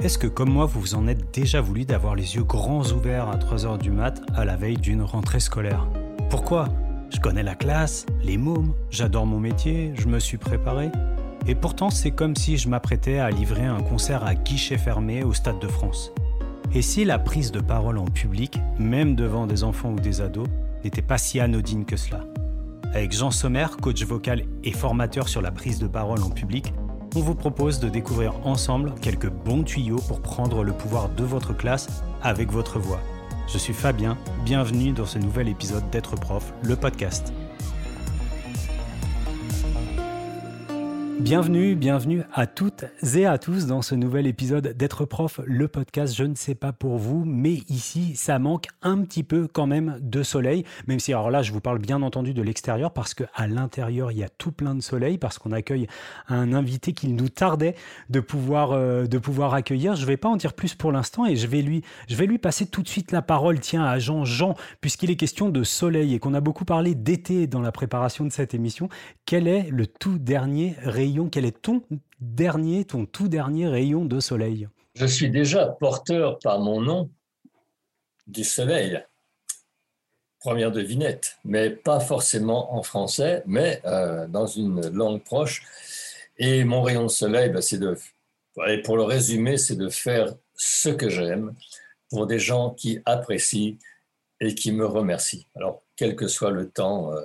Est-ce que comme moi vous vous en êtes déjà voulu d'avoir les yeux grands ouverts à 3h du mat à la veille d'une rentrée scolaire? Pourquoi? Je connais la classe, les mômes, j'adore mon métier, je me suis préparé. Et pourtant c'est comme si je m'apprêtais à livrer un concert à guichet fermé au Stade de France. Et si la prise de parole en public, même devant des enfants ou des ados, n'était pas si anodine que cela? Avec Jean Sommer, coach vocal et formateur sur la prise de parole en public, on vous propose de découvrir ensemble quelques bons tuyaux pour prendre le pouvoir de votre classe avec votre voix. Je suis Fabien, bienvenue dans ce nouvel épisode d'être prof, le podcast. Bienvenue, bienvenue à toutes et à tous dans ce nouvel épisode d'être prof, le podcast. Je ne sais pas pour vous, mais ici, ça manque un petit peu quand même de soleil, même si alors là, je vous parle bien entendu de l'extérieur parce que à l'intérieur, il y a tout plein de soleil parce qu'on accueille un invité qu'il nous tardait de pouvoir euh, de pouvoir accueillir. Je vais pas en dire plus pour l'instant et je vais lui je vais lui passer tout de suite la parole. Tiens à Jean Jean, puisqu'il est question de soleil et qu'on a beaucoup parlé d'été dans la préparation de cette émission. Quel est le tout dernier rayon quel est ton dernier, ton tout dernier rayon de soleil? Je suis déjà porteur par mon nom du soleil. Première devinette, mais pas forcément en français, mais euh, dans une langue proche. Et mon rayon de soleil, ben, c'est de, pour le résumer, c'est de faire ce que j'aime pour des gens qui apprécient et qui me remercient. Alors, quel que soit le temps, euh,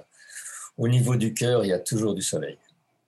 au niveau du cœur, il y a toujours du soleil.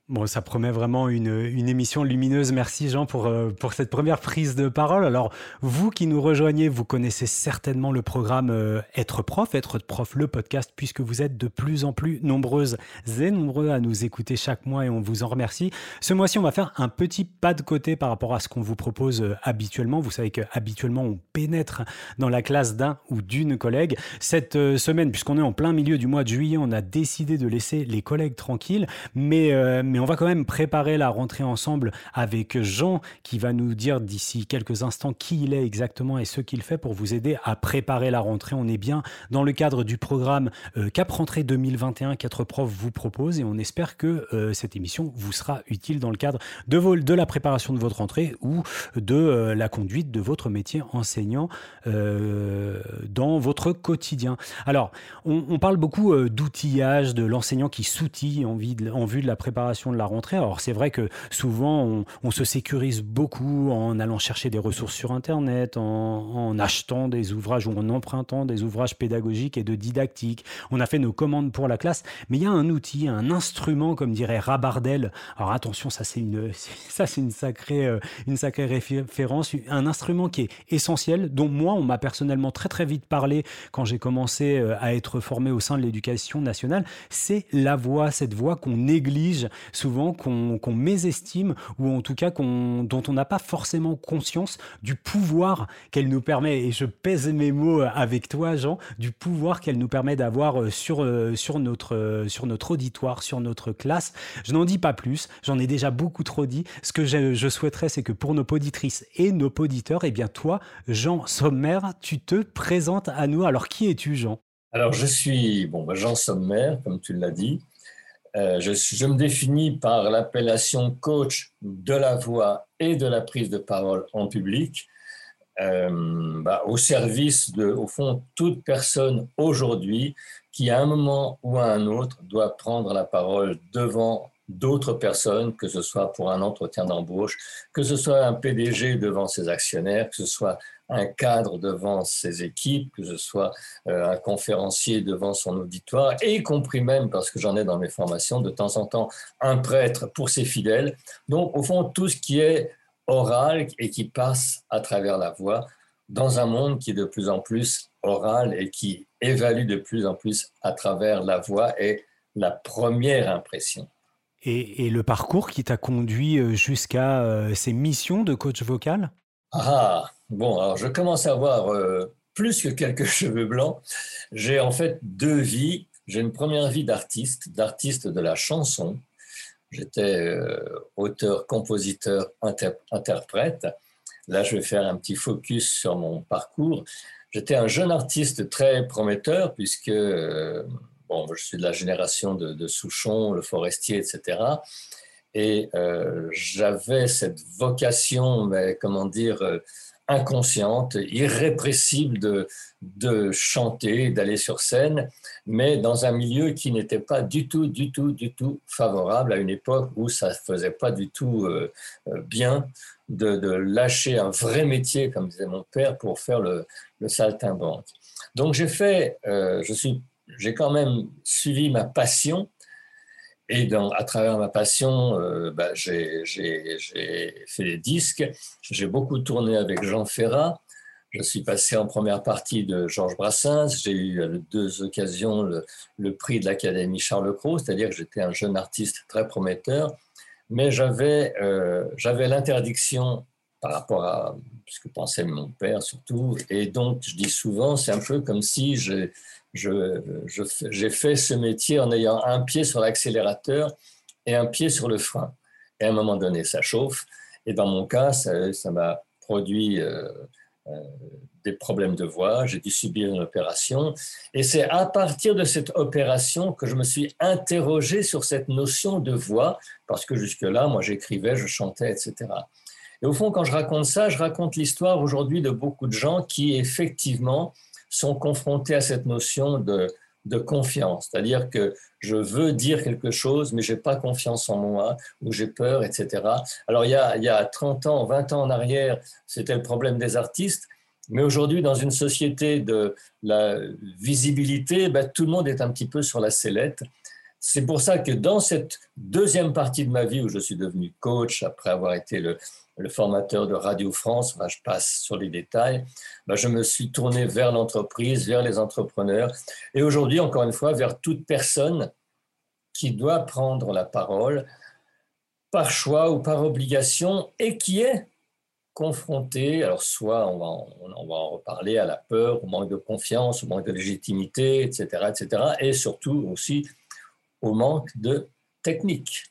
Bon, ça promet vraiment une, une émission lumineuse. Merci Jean pour, euh, pour cette première prise de parole. Alors, vous qui nous rejoignez, vous connaissez certainement le programme euh, Être prof, Être prof, le podcast, puisque vous êtes de plus en plus nombreuses et nombreux à nous écouter chaque mois et on vous en remercie. Ce mois-ci, on va faire un petit pas de côté par rapport à ce qu'on vous propose euh, habituellement. Vous savez qu'habituellement, on pénètre dans la classe d'un ou d'une collègue. Cette semaine, puisqu'on est en plein milieu du mois de juillet, on a décidé de laisser les collègues tranquilles, mais on va quand même préparer la rentrée ensemble avec Jean qui va nous dire d'ici quelques instants qui il est exactement et ce qu'il fait pour vous aider à préparer la rentrée. On est bien dans le cadre du programme euh, Cap Rentrée 2021 4 profs vous propose et on espère que euh, cette émission vous sera utile dans le cadre de, la préparation de votre rentrée ou de euh, la conduite de votre métier enseignant dans votre quotidien. Alors, on, parle beaucoup d'outillage, de l'enseignant qui s'outille en vue de la préparation de la rentrée. Alors c'est vrai que souvent on, se sécurise beaucoup en allant chercher des ressources sur Internet, en, achetant des ouvrages ou en empruntant des ouvrages pédagogiques et de didactique. On a fait nos commandes pour la classe, mais il y a un outil, un instrument, comme dirait Rabardel. Alors attention, ça c'est une, ça c'est une sacrée, euh, une sacrée référence, un instrument qui est essentiel, dont moi on m'a personnellement très très vite parlé quand j'ai commencé euh, à être formé au sein de l'éducation nationale. C'est la voix, cette voix qu'on néglige souvent qu'on mésestime ou en tout cas dont on n'a pas forcément conscience du pouvoir qu'elle nous permet, et je pèse mes mots avec toi Jean, du pouvoir qu'elle nous permet d'avoir euh, sur, euh, sur, notre, euh, sur notre auditoire, sur notre classe. Je n'en dis pas plus, j'en ai déjà beaucoup trop dit. Ce que je, souhaiterais, c'est que pour nos poditrices et nos poditeurs, eh bien toi, Jean Sommer, tu te présentes à nous. Alors qui es-tu Jean? Alors, je suis bon, bah, Jean Sommer, comme tu l'as dit. Euh, je, me définis par l'appellation coach de la voix et de la prise de parole en public, euh, bah, au service de, au fond, toute personne aujourd'hui qui, à un moment ou à un autre, doit prendre la parole devant d'autres personnes, que ce soit pour un entretien d'embauche, que ce soit un PDG devant ses actionnaires, que ce soit un cadre devant ses équipes, que ce soit euh, un conférencier devant son auditoire, et y compris même, parce que j'en ai dans mes formations, de temps en temps, un prêtre pour ses fidèles. Donc, au fond, tout ce qui est oral et qui passe à travers la voix dans un monde qui est de plus en plus oral et qui évalue de plus en plus à travers la voix et la première impression. Et, le parcours qui t'a conduit euh, jusqu'à euh, ces missions de coach vocal? Ah, bon, alors je commence à avoir euh, plus que quelques cheveux blancs. J'ai en fait deux vies. J'ai une première vie d'artiste, d'artiste de la chanson. J'étais auteur, compositeur, interprète. Là, je vais faire un petit focus sur mon parcours. J'étais un jeune artiste très prometteur puisque Bon, je suis de la génération de, Souchon, le forestier, etc. Et euh, j'avais cette vocation, mais, comment dire, euh, inconsciente, irrépressible de, de chanter, d'aller sur scène, mais dans un milieu qui n'était pas du tout, du tout, du tout favorable à une époque où ça ne faisait pas du tout euh, bien de, de, lâcher un vrai métier, comme disait mon père, pour faire le, le saltimbanque. Donc j'ai fait, suis, j'ai quand même suivi ma passion et dans, à travers ma passion, euh, bah, j'ai fait des disques. J'ai beaucoup tourné avec Jean Ferrat. Je suis passé en première partie de Georges Brassens. J'ai eu à deux occasions le, prix de l'Académie Charles Cros, c'est-à-dire que j'étais un jeune artiste très prometteur. Mais j'avais euh, l'interdiction par rapport à ce que pensait mon père surtout. Et donc, je dis souvent, c'est un peu comme si j'ai j'ai fait ce métier en ayant un pied sur l'accélérateur et un pied sur le frein. Et à un moment donné, ça chauffe. Et dans mon cas, ça m'a produit euh, euh, des problèmes de voix. J'ai dû subir une opération. Et c'est à partir de cette opération que je me suis interrogé sur cette notion de voix, parce que jusque-là, moi, j'écrivais, je chantais, etc. Et au fond, quand je raconte ça, je raconte l'histoire aujourd'hui de beaucoup de gens qui, effectivement, sont confrontés à cette notion de, de confiance, c'est-à-dire que je veux dire quelque chose, mais j'ai pas confiance en moi, ou j'ai peur, etc. Alors il y, a, il y a 30 ans, 20 ans en arrière, c'était le problème des artistes, mais aujourd'hui, dans une société de la visibilité, ben, tout le monde est un petit peu sur la sellette. C'est pour ça que dans cette deuxième partie de ma vie où je suis devenu coach, après avoir été le, le formateur de Radio France, je passe sur les détails, ben, je me suis tourné vers l'entreprise, vers les entrepreneurs, et aujourd'hui, encore une fois, vers toute personne qui doit prendre la parole par choix ou par obligation et qui est confrontée, alors soit on va, on va en reparler à la peur, au manque de confiance, au manque de légitimité, etc., etc., et surtout aussi au manque de technique.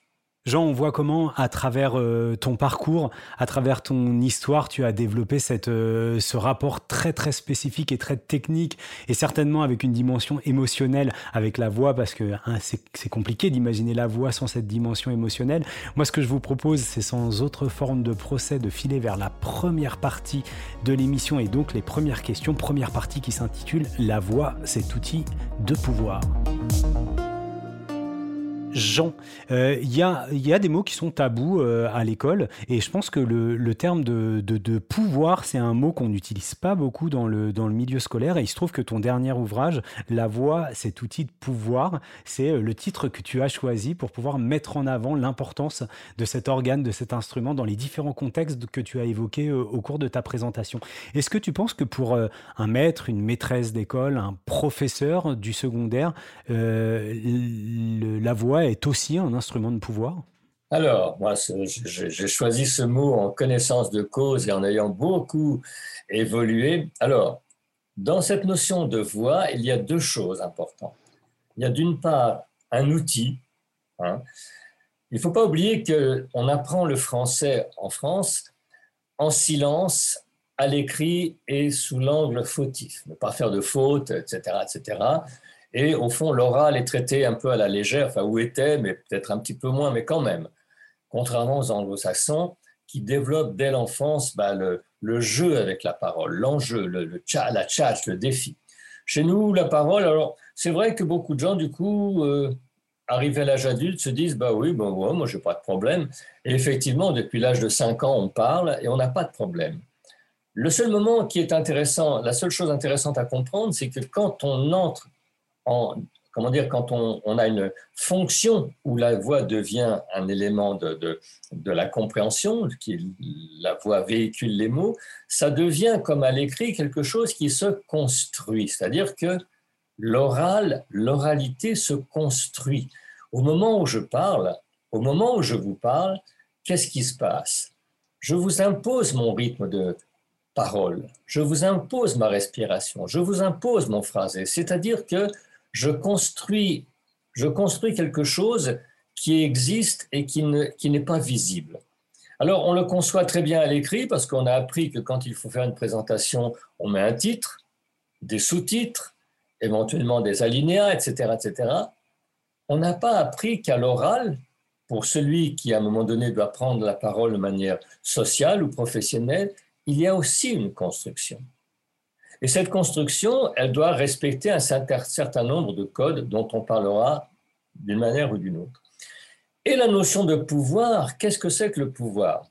Jean, on voit comment, à travers euh, ton parcours, à travers ton histoire, tu as développé cette, euh, ce rapport très très spécifique et très technique, et certainement avec une dimension émotionnelle avec la voix, parce que hein, c'est compliqué d'imaginer la voix sans cette dimension émotionnelle. Moi, ce que je vous propose, c'est sans autre forme de procès de filer vers la première partie de l'émission, et donc les premières questions. Première partie qui s'intitule La voix, cet outil de pouvoir. Jean. Euh, il y, a, des mots qui sont tabous euh, à l'école et je pense que le, terme de, pouvoir, c'est un mot qu'on n'utilise pas beaucoup dans le, dans le milieu scolaire et il se trouve que ton dernier ouvrage, La voix, cet outil de pouvoir, c'est euh, le titre que tu as choisi pour pouvoir mettre en avant l'importance de cet organe, de cet instrument dans les différents contextes que tu as évoqués au cours de ta présentation. Est-ce que tu penses que pour un maître, une maîtresse d'école, un professeur du secondaire, la voix est aussi un instrument de pouvoir alors, moi, j'ai choisi ce mot en connaissance de cause et en ayant beaucoup évolué. Alors, dans cette notion de voix, il y a deux choses importantes. Il y a d'une part un outil. Hein. Il ne faut pas oublier qu'on apprend le français en France en silence, à l'écrit et sous l'angle fautif. Ne pas faire de fautes, etc., etc. Et au fond, l'oral est traité un peu à la légère, enfin où était, mais peut-être un petit peu moins, mais quand même. Contrairement aux anglo-saxons qui développent dès l'enfance bah, le, jeu avec la parole, l'enjeu, le, le la chat, le défi. Chez nous, la parole, alors c'est vrai que beaucoup de gens, du coup, euh, arrivés à l'âge adulte, se disent Bah oui, bah, ouais, moi, je n'ai pas de problème. Et effectivement, depuis l'âge de 5 ans, on parle et on n'a pas de problème. Le seul moment qui est intéressant, la seule chose intéressante à comprendre, c'est que quand on entre comment dire, quand on, a une fonction où la voix devient un élément de, de, la compréhension, qui la voix véhicule les mots, ça devient comme à l'écrit quelque chose qui se construit. C'est-à-dire que l'oral, l'oralité se construit. Au moment où je parle, au moment où je vous parle, qu'est-ce qui se passe? Je vous impose mon rythme de parole, je vous impose ma respiration, je vous impose mon phrasé. C'est-à-dire que je construis, quelque chose qui existe et qui, qui n'est pas visible. Alors, on le conçoit très bien à l'écrit parce qu'on a appris que quand il faut faire une présentation, on met un titre, des sous-titres, éventuellement des alinéas, etc., etc. On n'a pas appris qu'à l'oral, pour celui qui, à un moment donné, doit prendre la parole de manière sociale ou professionnelle, il y a aussi une construction. Et cette construction, elle doit respecter un certain nombre de codes dont on parlera d'une manière ou d'une autre. Et la notion de pouvoir, qu'est-ce que c'est que le pouvoir?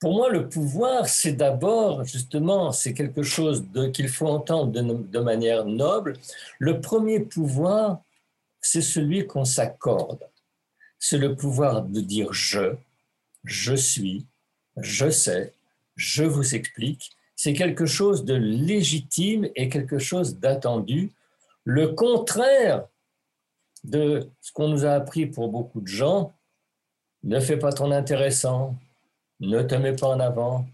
Pour moi, le pouvoir, c'est d'abord, justement, c'est quelque chose qu'il faut entendre de, manière noble. Le premier pouvoir, c'est celui qu'on s'accorde. C'est le pouvoir de dire je, je suis, je sais, je vous explique. C'est quelque chose de légitime et quelque chose d'attendu. Le contraire de ce qu'on nous a appris pour beaucoup de gens, ne fais pas ton intéressant, ne te mets pas en avant,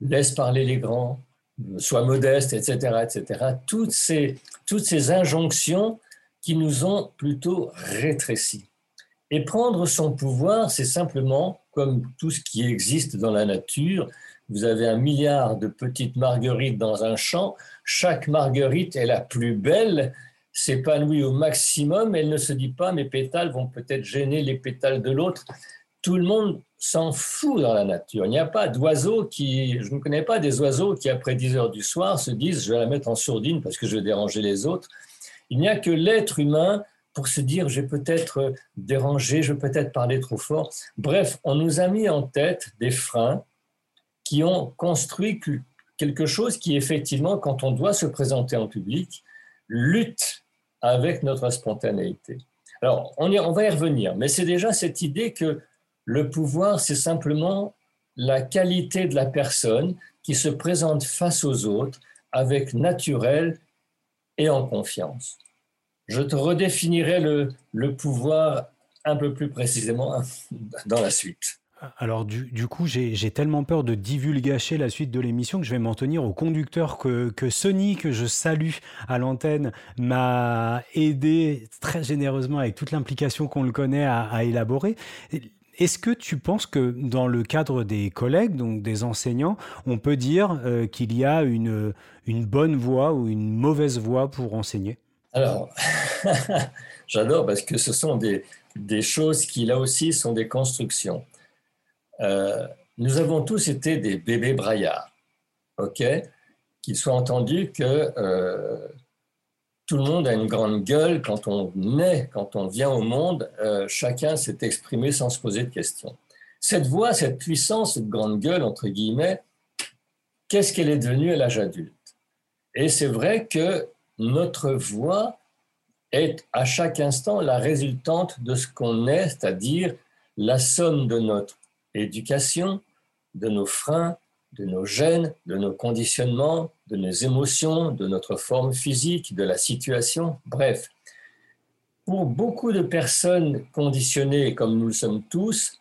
laisse parler les grands, sois modeste, etc., etc. Toutes ces, toutes ces injonctions qui nous ont plutôt rétrécis. Et prendre son pouvoir, c'est simplement, comme tout ce qui existe dans la nature, vous avez un milliard de petites marguerites dans un champ, chaque marguerite est la plus belle s'épanouit au maximum, elle ne se dit pas mes pétales vont peut-être gêner les pétales de l'autre. Tout le monde s'en fout dans la nature. Il n'y a pas d'oiseaux qui, je ne connais pas des oiseaux qui après 10 heures du soir se disent je vais la mettre en sourdine parce que je vais déranger les autres. Il n'y a que l'être humain pour se dire je vais peut-être déranger, je vais peut-être parler trop fort. Bref, on nous a mis en tête des freins qui ont construit quelque chose qui effectivement, quand on doit se présenter en public, lutte avec notre spontanéité. Alors, on, va y revenir, mais c'est déjà cette idée que le pouvoir, c'est simplement la qualité de la personne qui se présente face aux autres avec naturel et en confiance. Je te redéfinirai le pouvoir un peu plus précisément dans la suite. Alors du, coup, j'ai tellement peur de divulgacher la suite de l'émission que je vais m'en tenir au conducteur que, que Sony, que je salue à l'antenne, m'a aidé très généreusement avec toute l'implication qu'on le connaît à, élaborer. Est-ce que tu penses que dans le cadre des collègues, donc des enseignants, on peut dire euh, qu'il y a une, bonne voie ou une mauvaise voie pour enseigner? Alors, j'adore parce que ce sont des choses qui, là aussi, sont des constructions. Euh, nous avons tous été des bébés braillards, ok? Qu'il soit entendu que euh, tout le monde a une grande gueule quand on naît, quand on vient au monde, euh, chacun s'est exprimé sans se poser de questions. Cette voix, cette puissance, cette grande gueule, entre guillemets, qu'est-ce qu'elle est devenue à l'âge adulte? Et c'est vrai que notre voix est à chaque instant la résultante de ce qu'on est, c'est-à-dire la somme de notre éducation, de nos freins, de nos gènes, de nos conditionnements, de nos émotions, de notre forme physique, de la situation, bref. Pour beaucoup de personnes conditionnées comme nous le sommes tous,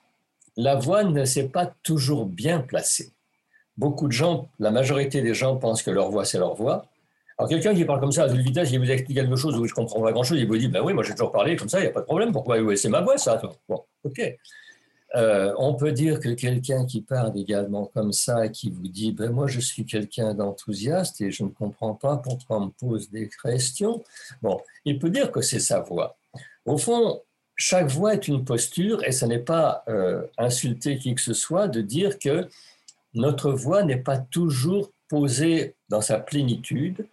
la voix ne s'est pas toujours bien placée. Beaucoup de gens, la majorité des gens pensent que leur voix, c'est leur voix. Alors quelqu'un qui parle comme ça à toute vitesse, il vous explique quelque chose où je comprends pas grand-chose, il vous dit, ben oui, moi j'ai toujours parlé comme ça, il n'y a pas de problème, pourquoi oui, C'est ma voix, ça. Bon, ok. Euh, on peut dire que quelqu'un qui parle également comme ça, qui vous dit ben Moi, je suis quelqu'un d'enthousiaste et je ne comprends pas pourquoi on me pose des questions. Bon, il peut dire que c'est sa voix. Au fond, chaque voix est une posture et ce n'est pas euh, insulter qui que ce soit de dire que notre voix n'est pas toujours posée dans sa plénitude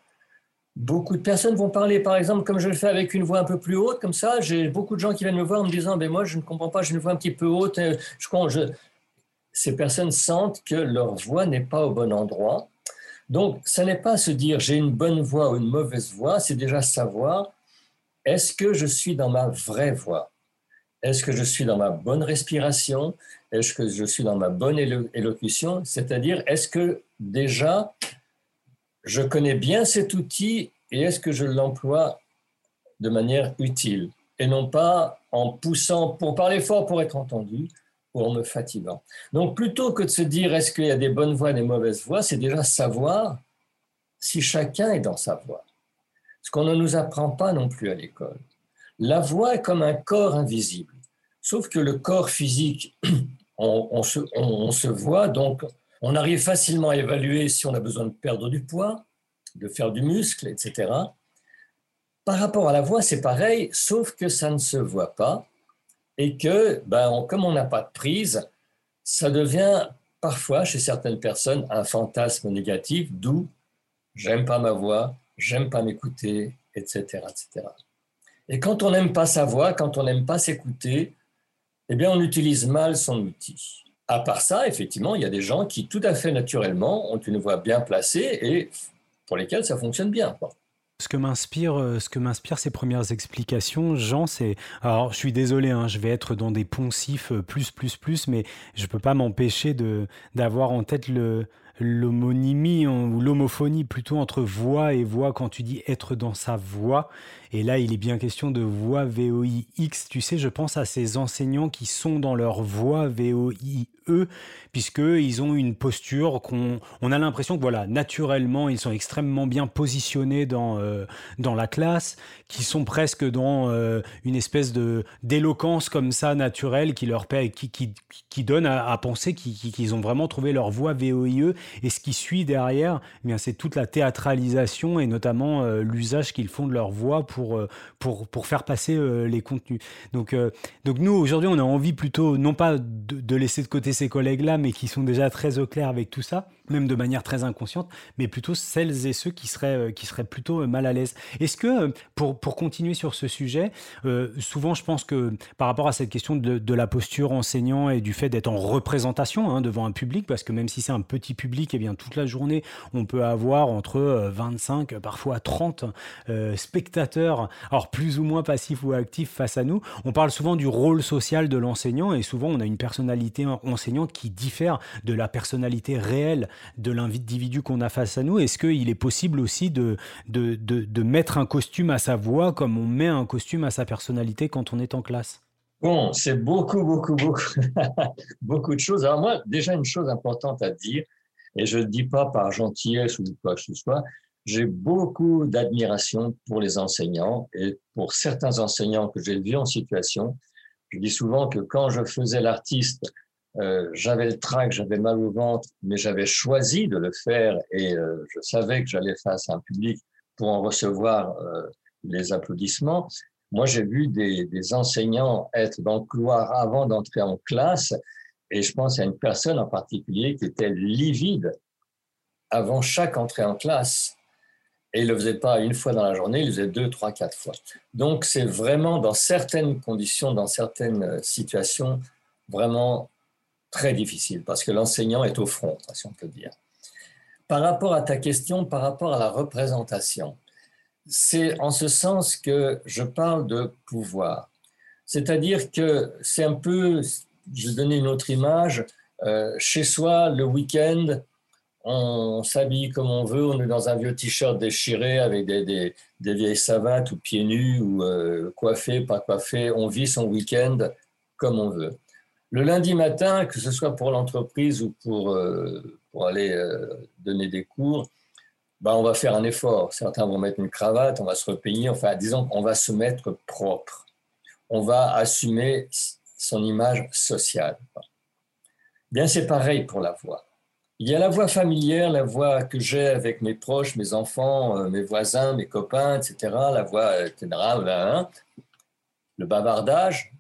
Beaucoup de personnes vont parler, par exemple, comme je le fais avec une voix un peu plus haute, comme ça. J'ai beaucoup de gens qui viennent me voir en me disant ben Moi, je ne comprends pas, j'ai une voix un petit peu haute. Euh, je... Ces personnes sentent que leur voix n'est pas au bon endroit. Donc, ce n'est pas se dire J'ai une bonne voix ou une mauvaise voix, c'est déjà savoir est-ce que je suis dans ma vraie voix? Est-ce que je suis dans ma bonne respiration? Est-ce que je suis dans ma bonne élocution? C'est-à-dire, est-ce que déjà je connais bien cet outil et est-ce que je l'emploie de manière utile et non pas en poussant pour parler fort pour être entendu ou en me fatiguant. Donc plutôt que de se dire est-ce qu'il y a des bonnes voix et des mauvaises voix, c'est déjà savoir si chacun est dans sa voix. Ce qu'on ne nous apprend pas non plus à l'école. La voix est comme un corps invisible, sauf que le corps physique, on se voit, donc on arrive facilement à évaluer si on a besoin de perdre du poids, de faire du muscle, etc. Par rapport à la voix, c'est pareil, sauf que ça ne se voit pas et que, ben, comme on n'a pas de prise, ça devient parfois chez certaines personnes un fantasme négatif, d'où j'aime pas ma voix, j'aime pas m'écouter, etc., etc. Et quand on n'aime pas sa voix, quand on n'aime pas s'écouter, eh bien, on utilise mal son outil. À part ça, effectivement, il y a des gens qui, tout à fait naturellement, ont une voix bien placée et pour lesquels ça fonctionne bien. Ce que m'inspire, euh, ce que m'inspire ces premières explications, Jean, c'est, alors je suis désolé, hein, je vais être dans des poncifs euh, plus plus plus, mais je peux pas m'empêcher de d'avoir en tête le l'homonymie ou l'homophonie plutôt entre voix et voix quand tu dis être dans sa voix. Et là, il est bien question de voix VOIX. Tu sais, je pense à ces enseignants qui sont dans leur voix VOIE puisqu'ils ont une posture qu'on on a l'impression que voilà, naturellement, ils sont extrêmement bien positionnés dans, euh, dans la classe, qui sont presque dans euh, une espèce de d'éloquence comme ça naturelle qui leur qui, qui, donne à, penser qu'ils ont vraiment trouvé leur voix VOIE. Et ce qui suit derrière, eh c'est toute la théâtralisation et notamment euh, l'usage qu'ils font de leur voix pour, pour, pour faire passer les contenus. Donc, donc nous, aujourd'hui, on a envie plutôt, non pas de, de laisser de côté ces collègues-là, mais qui sont déjà très au clair avec tout ça, même de manière très inconsciente, mais plutôt celles et ceux qui seraient, euh, qui seraient plutôt euh, mal à l'aise. Est-ce que, euh, pour, pour continuer sur ce sujet, souvent je pense que par rapport à cette question de, la posture enseignant et du fait d'être en représentation hein, devant un public, parce que même si c'est un petit public, eh bien toute la journée, on peut avoir entre 25, parfois 30 spectateurs, alors plus ou moins passifs ou actifs face à nous. On parle souvent du rôle social de l'enseignant et souvent on a une personnalité enseignante qui diffère de la personnalité réelle de l'individu qu'on a face à nous Est-ce qu'il est possible aussi de, de, de, mettre un costume à sa voix comme on met un costume à sa personnalité quand on est en classe? Bon, c'est beaucoup, beaucoup, beaucoup, beaucoup de choses. Alors moi, déjà une chose importante à dire, et je ne dis pas par gentillesse ou quoi que ce soit, j'ai beaucoup d'admiration pour les enseignants et pour certains enseignants que j'ai vus en situation. Je dis souvent que quand je faisais l'artiste euh, j'avais le trac, j'avais mal au ventre, mais j'avais choisi de le faire et euh, je savais que j'allais face à un public pour en recevoir euh, les applaudissements. Moi, j'ai vu des, des, enseignants être dans le couloir avant d'entrer en classe et je pense à une personne en particulier qui était livide avant chaque entrée en classe. Et il ne le faisait pas une fois dans la journée, il le faisait deux, trois, quatre fois. Donc, c'est vraiment dans certaines conditions, dans certaines situations, vraiment très difficile parce que l'enseignant est au front, si on peut dire. Par rapport à ta question, par rapport à la représentation, c'est en ce sens que je parle de pouvoir. C'est-à-dire que c'est un peu, je vais donner une autre image, euh, chez soi, le week-end, on s'habille comme on veut, on est dans un vieux t-shirt déchiré avec des, des, vieilles savates ou pieds nus ou euh, coiffé, pas coiffé, on vit son week-end comme on veut. Le lundi matin, que ce soit pour l'entreprise ou pour, euh, pour aller euh, donner des cours, ben, on va faire un effort. Certains vont mettre une cravate, on va se repeigner, enfin, disons qu'on va se mettre propre. On va assumer son image sociale. Bien, c'est pareil pour la voix. Il y a la voix familière, la voix que j'ai avec mes proches, mes enfants, euh, mes voisins, mes copains, etc. La voix générale, hein. le bavardage,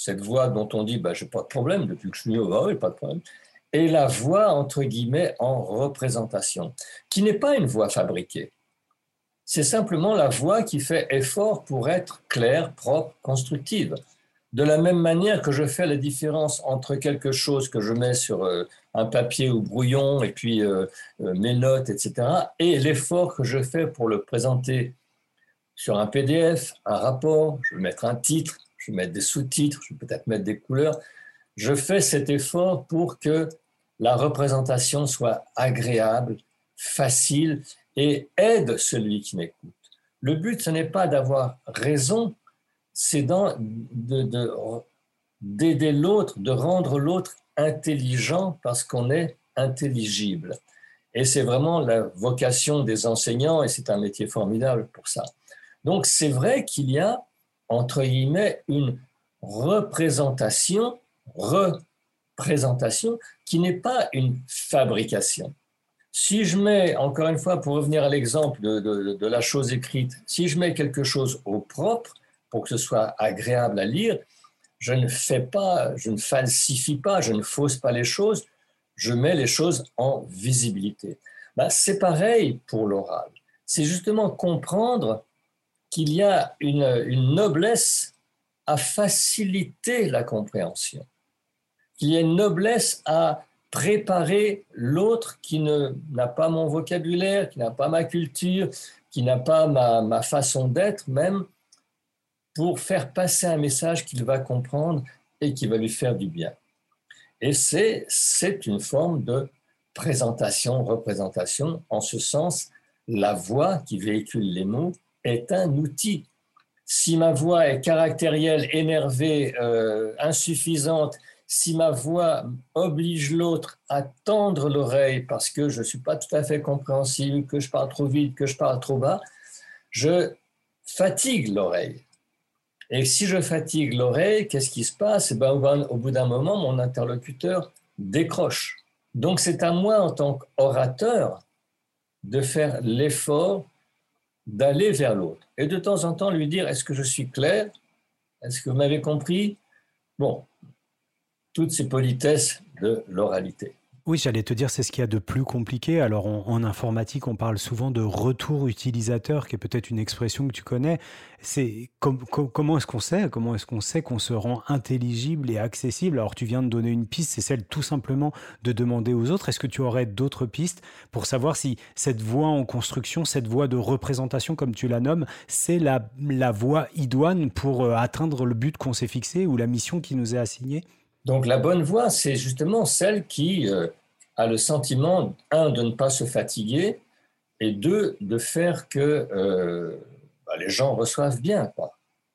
cette voix dont on dit bah, j'ai pas de problème depuis que je suis né, pas de problème, et la voix entre guillemets en représentation, qui n'est pas une voix fabriquée. C'est simplement la voix qui fait effort pour être claire, propre, constructive. De la même manière que je fais la différence entre quelque chose que je mets sur euh, un papier ou brouillon et puis euh, euh, mes notes, etc., et l'effort que je fais pour le présenter sur un PDF, un rapport, je vais mettre un titre, je vais mettre des sous-titres, je vais peut-être mettre des couleurs. Je fais cet effort pour que la représentation soit agréable, facile et aide celui qui m'écoute. Le but, ce n'est pas d'avoir raison, c'est d'aider l'autre, de rendre l'autre intelligent parce qu'on est intelligible. Et c'est vraiment la vocation des enseignants et c'est un métier formidable pour ça. Donc c'est vrai qu'il y a entre guillemets, une représentation, représentation qui n'est pas une fabrication. Si je mets, encore une fois, pour revenir à l'exemple de, de, la chose écrite, si je mets quelque chose au propre pour que ce soit agréable à lire, je ne fais pas, je ne falsifie pas, je ne fausse pas les choses, je mets les choses en visibilité. Ben, c'est pareil pour l'oral. C'est justement comprendre qu'il y a une, noblesse à faciliter la compréhension, qu'il y a une noblesse à préparer l'autre qui n'a pas mon vocabulaire, qui n'a pas ma culture, qui n'a pas ma, ma façon d'être même, pour faire passer un message qu'il va comprendre et qui va lui faire du bien. Et c'est une forme de présentation, représentation. En ce sens, la voix qui véhicule les mots est un outil. Si ma voix est caractérielle, énervée, euh, insuffisante, si ma voix oblige l'autre à tendre l'oreille parce que je ne suis pas tout à fait compréhensible, que je parle trop vite, que je parle trop bas, je fatigue l'oreille. Et si je fatigue l'oreille, qu'est-ce qui se passe? Eh ben, Au bout d'un moment, mon interlocuteur décroche. Donc c'est à moi en tant qu'orateur de faire l'effort d'aller vers l'autre et de temps en temps lui dire est-ce que je suis clair? Est-ce que vous m'avez compris? Bon, toutes ces politesses de l'oralité. Oui, j'allais te dire, c'est ce qu'il y a de plus compliqué. Alors, en informatique, on parle souvent de retour utilisateur, qui est peut-être une expression que tu connais. C'est comment est-ce qu'on sait Comment est-ce qu'on sait qu'on se rend intelligible et accessible? Alors, tu viens de donner une piste, c'est celle tout simplement de demander aux autres. Est-ce que tu aurais d'autres pistes pour savoir si cette voie en construction, cette voie de représentation, comme tu la nommes, c'est la, la voie idoine pour euh, atteindre le but qu'on s'est fixé ou la mission qui nous est assignée? Donc la bonne voie, c'est justement celle qui euh, a le sentiment, un, de ne pas se fatiguer, et deux, de faire que euh, bah, les gens reçoivent bien. Quoi.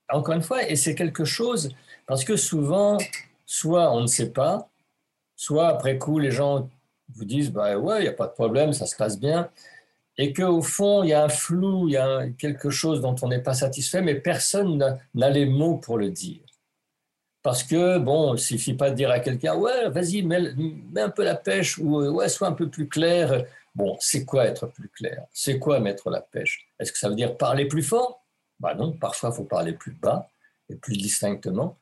Encore une fois, et c'est quelque chose, parce que souvent, soit on ne sait pas, soit après coup, les gens vous disent, bah ouais, il n'y a pas de problème, ça se passe bien, et qu'au fond, il y a un flou, il y a quelque chose dont on n'est pas satisfait, mais personne n'a les mots pour le dire. Parce que, bon, il ne suffit pas de dire à quelqu'un, ouais, vas-y, mets, un peu la pêche, ou ouais, sois un peu plus clair. Bon, c'est quoi être plus clair? C'est quoi mettre la pêche? Est-ce que ça veut dire parler plus fort? Bah non, parfois il faut parler plus bas et plus distinctement.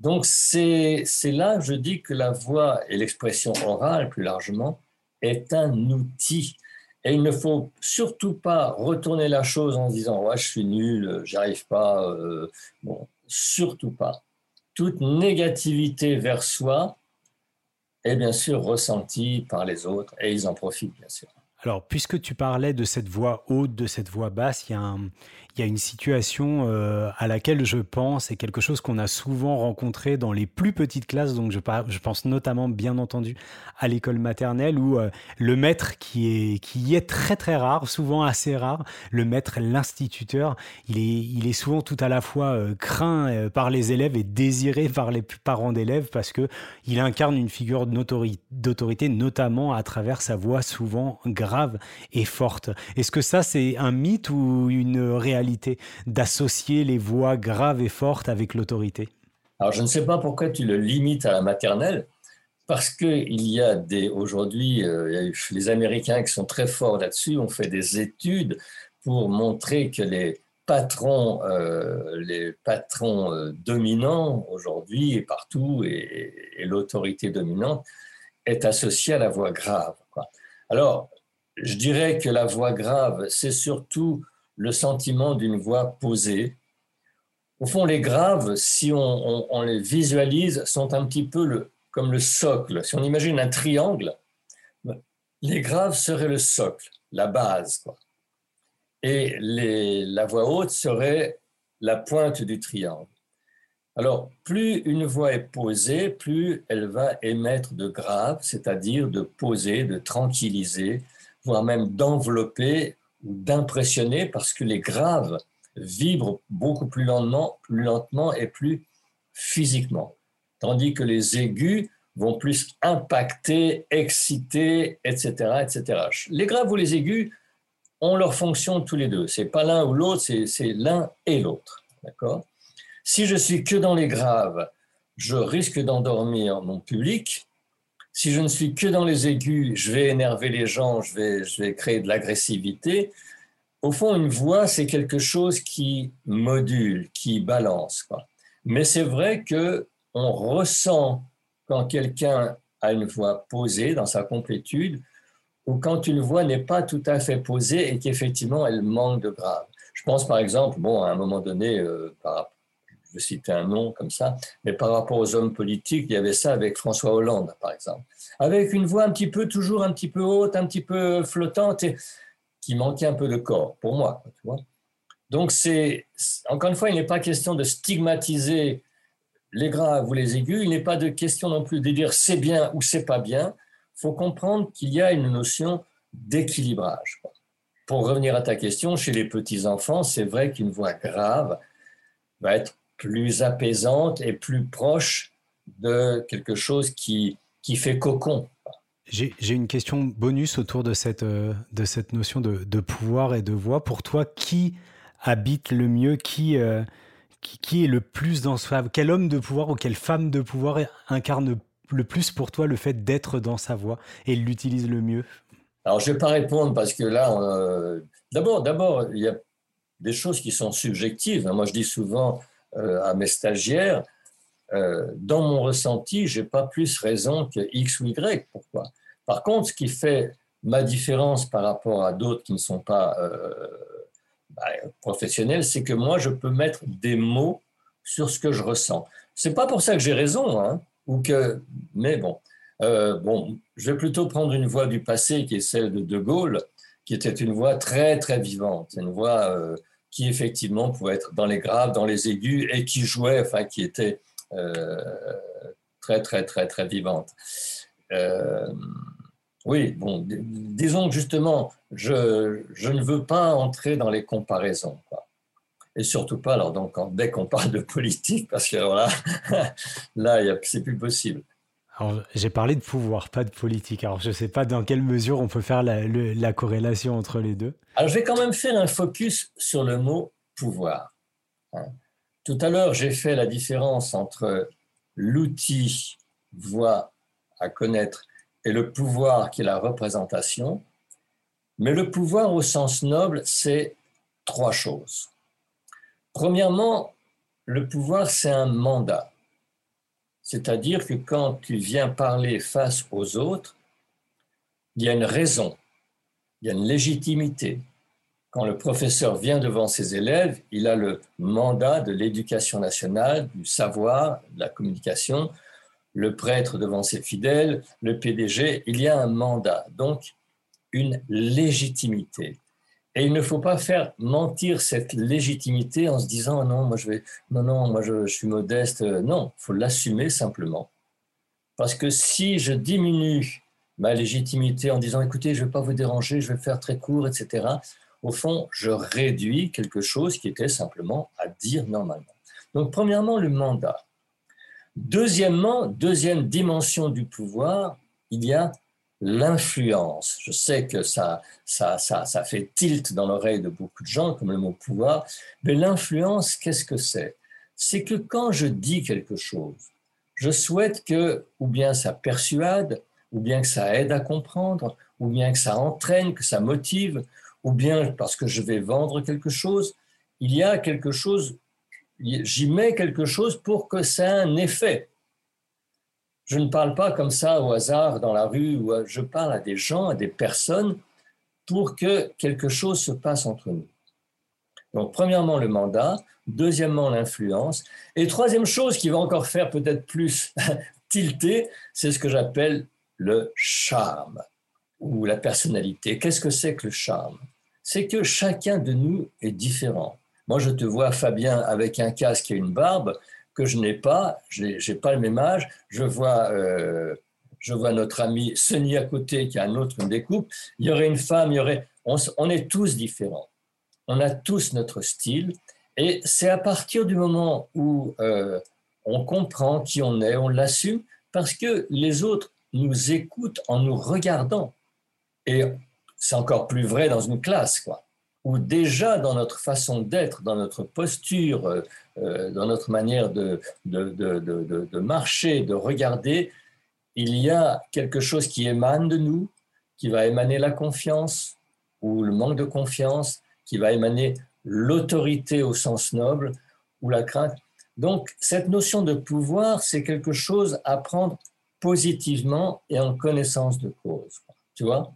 Donc c'est là, je dis que la voix et l'expression orale, plus largement, est un outil. Et il ne faut surtout pas retourner la chose en disant ouais, je suis nul, j'arrive pas. Euh, bon, surtout pas toute négativité vers soi est bien sûr ressentie par les autres et ils en profitent bien sûr. Alors, puisque tu parlais de cette voix haute, de cette voix basse, il y a un, il y a une situation euh, à laquelle je pense et quelque chose qu'on a souvent rencontré dans les plus petites classes, donc je, je pense notamment bien entendu à l'école maternelle où euh, le maître qui est, qui est très très rare, souvent assez rare, le maître, l'instituteur, il est, il est souvent tout à la fois euh, craint par les élèves et désiré par les parents d'élèves parce que il incarne une figure d'autorité, notamment à travers sa voix souvent grave et forte. Est-ce que ça c'est un mythe ou une réalité d'associer les voix graves et fortes avec l'autorité Alors je ne sais pas pourquoi tu le limites à la maternelle, parce qu'il y a des aujourd'hui, euh, les Américains qui sont très forts là-dessus ont fait des études pour montrer que les patrons, euh, les patrons euh, dominants aujourd'hui et partout, et, l'autorité dominante est associée à la voix grave. Alors, je dirais que la voix grave, c'est surtout le sentiment d'une voix posée. Au fond, les graves, si on, les visualise, sont un petit peu le, comme le socle. Si on imagine un triangle, les graves seraient le socle, la base. Quoi. Et la voix haute serait la pointe du triangle. Alors, plus une voix est posée, plus elle va émettre de graves, c'est-à-dire de poser, de tranquilliser, voire même d'envelopper d'impressionner parce que les graves vibrent beaucoup plus lentement, plus lentement et plus physiquement, tandis que les aigus vont plus impacter, exciter, etc., etc. Les graves ou les aigus ont leur fonction tous les deux. C'est pas l'un ou l'autre, c'est l'un et l'autre. D'accord? Si je suis que dans les graves, je risque d'endormir mon public si je ne suis que dans les aigus, je vais énerver les gens, je vais, créer de l'agressivité. Au fond, une voix, c'est quelque chose qui module, qui balance. Mais c'est vrai que on ressent quand quelqu'un a une voix posée dans sa complétude ou quand une voix n'est pas tout à fait posée et qu'effectivement elle manque de grave. Je pense par exemple, bon, à un moment donné, euh, par, citer un nom comme ça, mais par rapport aux hommes politiques, il y avait ça avec François Hollande, par exemple, avec une voix un petit peu, toujours un petit peu haute, un petit peu flottante, et qui manquait un peu de corps, pour moi. Tu vois Donc, c'est, encore une fois, il n'est pas question de stigmatiser les graves ou les aigus, il n'est pas de question non plus de dire c'est bien ou c'est pas bien. Il faut comprendre qu'il y a une notion d'équilibrage. Pour revenir à ta question, chez les petits-enfants, c'est vrai qu'une voix grave va être plus apaisante et plus proche de quelque chose qui, qui fait cocon. J'ai une question bonus autour de cette, euh, de cette notion de, de, pouvoir et de voix. Pour toi, qui habite le mieux qui, euh, qui, qui, est le plus dans sa... Quel homme de pouvoir ou quelle femme de pouvoir incarne le plus pour toi le fait d'être dans sa voix et l'utilise le mieux? Alors, je ne vais pas répondre parce que là, euh, d'abord, d'abord, il y a des choses qui sont subjectives. Moi, je dis souvent, à mes stagiaires, euh, dans mon ressenti, j'ai pas plus raison que X ou Y. Pourquoi? Par contre, ce qui fait ma différence par rapport à d'autres qui ne sont pas euh, bah, professionnels, c'est que moi, je peux mettre des mots sur ce que je ressens. C'est pas pour ça que j'ai raison, hein, ou que, mais bon, bon, je vais plutôt prendre une voix du passé qui est celle de De Gaulle, qui était une voix très très vivante, une voix qui effectivement pouvait être dans les graves, dans les aigus, et qui jouait, enfin qui était euh, très très très très vivante. Euh, oui, bon, disons justement, je, je, ne veux pas entrer dans les comparaisons. Et surtout pas, alors donc, dès qu'on parle de politique, parce que alors là, là c'est plus possible. J'ai parlé de pouvoir, pas de politique. Alors, je ne sais pas dans quelle mesure on peut faire la, corrélation entre les deux. Alors, je vais quand même faire un focus sur le mot pouvoir. Hein. Tout à l'heure, j'ai fait la différence entre l'outil voix à connaître et le pouvoir qui est la représentation. Mais le pouvoir au sens noble, c'est trois choses. Premièrement, le pouvoir, c'est un mandat. C'est-à-dire que quand tu viens parler face aux autres, il y a une raison, il y a une légitimité. Quand le professeur vient devant ses élèves, il a le mandat de l'éducation nationale, du savoir, de la communication, le prêtre devant ses fidèles, le PDG, il y a un mandat, donc une légitimité. Et il ne faut pas faire mentir cette légitimité en se disant ah non, moi je vais, non, non, moi je, suis modeste. Non, il faut l'assumer simplement. Parce que si je diminue ma légitimité en disant écoutez, je ne vais pas vous déranger, je vais faire très court, etc., au fond, je réduis quelque chose qui était simplement à dire normalement. Donc, premièrement, le mandat. Deuxièmement, deuxième dimension du pouvoir, il y a l'influence. Je sais que ça, ça, ça, ça fait tilt dans l'oreille de beaucoup de gens, comme le mot pouvoir, mais l'influence, qu'est-ce que c'est? C'est que quand je dis quelque chose, je souhaite que, ou bien ça persuade, ou bien que ça aide à comprendre, ou bien que ça entraîne, que ça motive, ou bien parce que je vais vendre quelque chose, il y a quelque chose, j'y mets quelque chose pour que ça ait un effet. Je ne parle pas comme ça au hasard dans la rue, ou je parle à des gens, à des personnes, pour que quelque chose se passe entre nous. Donc, premièrement, le mandat, deuxièmement, l'influence, et troisième chose qui va encore faire peut-être plus tilter, c'est ce que j'appelle le charme ou la personnalité. Qu'est-ce que c'est que le charme? C'est que chacun de nous est différent. Moi, je te vois, Fabien, avec un casque et une barbe que je n'ai pas, je n'ai pas le même âge. Je vois, euh, je vois notre ami Sonny à côté qui a un autre découpe. Il y aurait une femme, il y aurait. On, est tous différents. On a tous notre style. Et c'est à partir du moment où euh, on comprend qui on est, on l'assume, parce que les autres nous écoutent en nous regardant. Et c'est encore plus vrai dans une classe, quoi où déjà dans notre façon d'être, dans notre posture, euh, euh, dans notre manière de, de, de, de, marcher, de regarder, il y a quelque chose qui émane de nous, qui va émaner la confiance ou le manque de confiance, qui va émaner l'autorité au sens noble ou la crainte. Donc, cette notion de pouvoir, c'est quelque chose à prendre positivement et en connaissance de cause. Tu vois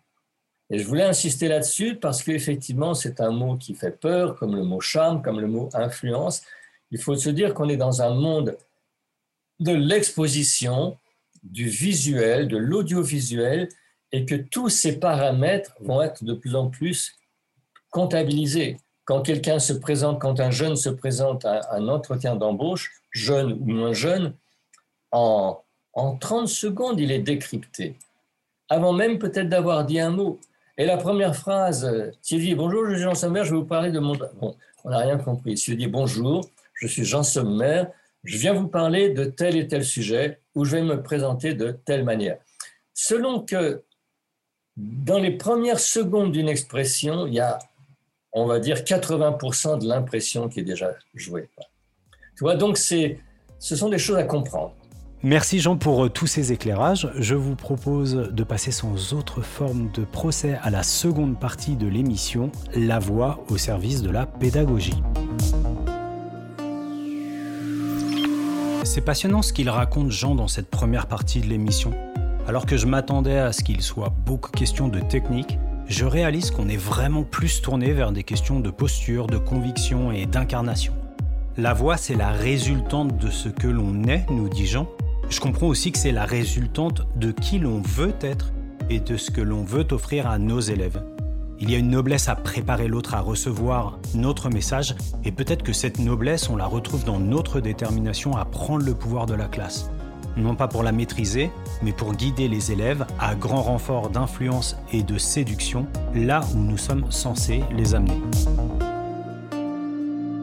Et je voulais insister là-dessus parce qu'effectivement, c'est un mot qui fait peur, comme le mot charme, comme le mot influence. Il faut se dire qu'on est dans un monde de l'exposition, du visuel, de l'audiovisuel, et que tous ces paramètres vont être de plus en plus comptabilisés. Quand quelqu'un se présente, quand un jeune se présente à un entretien d'embauche, jeune ou moins jeune, en, en 30 secondes, il est décrypté, avant même peut-être d'avoir dit un mot. Et la première phrase, s'il dit Bonjour, je suis Jean Sommer, je vais vous parler de mon. Bon, on n'a rien compris. S'il dit Bonjour, je suis Jean Sommer, je viens vous parler de tel et tel sujet, ou je vais me présenter de telle manière. Selon que dans les premières secondes d'une expression, il y a, on va dire, 80% de l'impression qui est déjà jouée. Tu vois, donc ce sont des choses à comprendre. Merci Jean pour euh, tous ces éclairages. Je vous propose de passer sans autre forme de procès à la seconde partie de l'émission, La voix au service de la pédagogie. C'est passionnant ce qu'il raconte Jean dans cette première partie de l'émission. Alors que je m'attendais à ce qu'il soit beaucoup question de technique, je réalise qu'on est vraiment plus tourné vers des questions de posture, de conviction et d'incarnation. La voix, c'est la résultante de ce que l'on est, nous dit Jean. Je comprends aussi que c'est la résultante de qui l'on veut être et de ce que l'on veut offrir à nos élèves. Il y a une noblesse à préparer l'autre à recevoir notre message et peut-être que cette noblesse, on la retrouve dans notre détermination à prendre le pouvoir de la classe non pas pour la maîtriser, mais pour guider les élèves à grand renfort d'influence et de séduction, là où nous sommes censés les amener.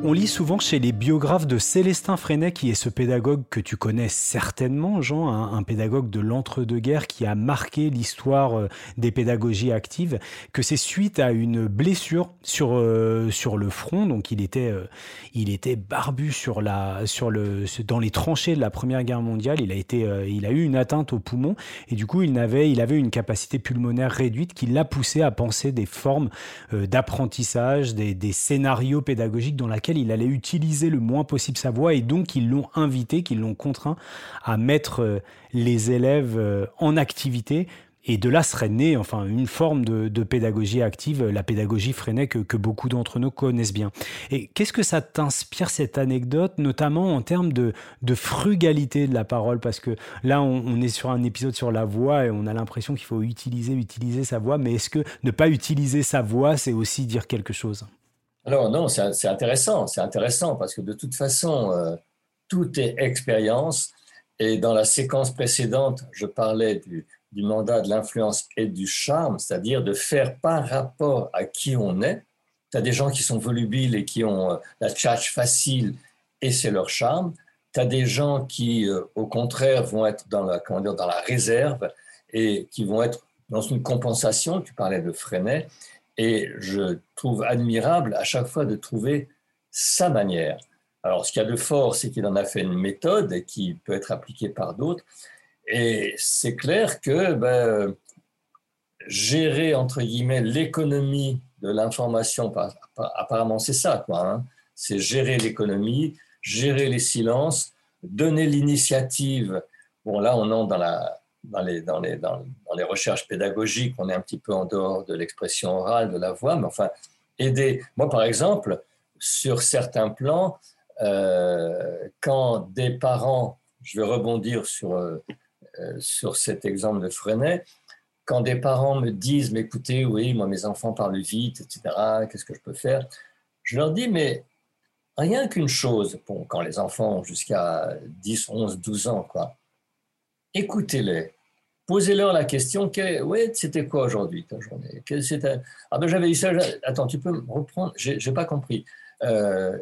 On lit souvent chez les biographes de Célestin Freinet, qui est ce pédagogue que tu connais certainement, Jean, un, pédagogue de l'entre-deux-guerres qui a marqué l'histoire euh, des pédagogies actives, que c'est suite à une blessure sur, euh, sur le front, donc il était, euh, il était barbu sur la, sur le, dans les tranchées de la Première Guerre mondiale, il a, été, il a eu une atteinte au poumon, et du coup il avait, il avait une capacité pulmonaire réduite qui l'a poussé à penser des formes d'apprentissage, des, des scénarios pédagogiques dans lesquels il allait utiliser le moins possible sa voix et donc ils l'ont invité, qu'ils l'ont contraint à mettre euh, les élèves euh, en activité. Et de là serait née enfin une forme de, pédagogie active, la pédagogie freinée que, beaucoup d'entre nous connaissent bien. Et qu'est-ce que ça t'inspire cette anecdote, notamment en termes de, de, frugalité de la parole? Parce que là, on, on, est sur un épisode sur la voix et on a l'impression qu'il faut utiliser, utiliser sa voix. Mais est-ce que ne pas utiliser sa voix, c'est aussi dire quelque chose? Alors non, c'est intéressant, c'est intéressant parce que de toute façon, euh, tout est expérience. Et dans la séquence précédente, je parlais du, mandat de l'influence et du charme, c'est-à-dire de faire par rapport à qui on est. Tu as des gens qui sont volubiles et qui ont euh, la tchatch facile et c'est leur charme. Tu as des gens qui, euh, au contraire, vont être dans la, comment dire, dans la réserve et qui vont être dans une compensation. Tu parlais de Freinet. Et je trouve admirable à chaque fois de trouver sa manière. Alors, ce qu'il y a de fort, c'est qu'il en a fait une méthode qui peut être appliquée par d'autres. Et c'est clair que ben, gérer, entre guillemets, l'économie de l'information, apparemment c'est ça. Hein. c'est gérer l'économie, gérer les silences, donner l'initiative. Bon, là, on entre dans la, dans les, recherches pédagogiques, on est un petit peu en dehors de l'expression orale, de la voix, mais enfin, aider. Moi, par exemple, sur certains plans, euh, quand des parents, je vais rebondir sur, euh, euh, sur cet exemple de Freinet, quand des parents me disent, mais écoutez, oui, moi, mes enfants parlent vite, etc., qu'est-ce que je peux faire? Je leur dis, mais rien qu'une chose, bon, quand les enfants ont jusqu'à 10, 11, 12 ans, quoi, écoutez-les. Posez-leur la question, ouais, c'était quoi aujourd'hui ta journée? Ah ben j'avais eu ça, attends, tu peux me reprendre, j'ai pas compris. Euh,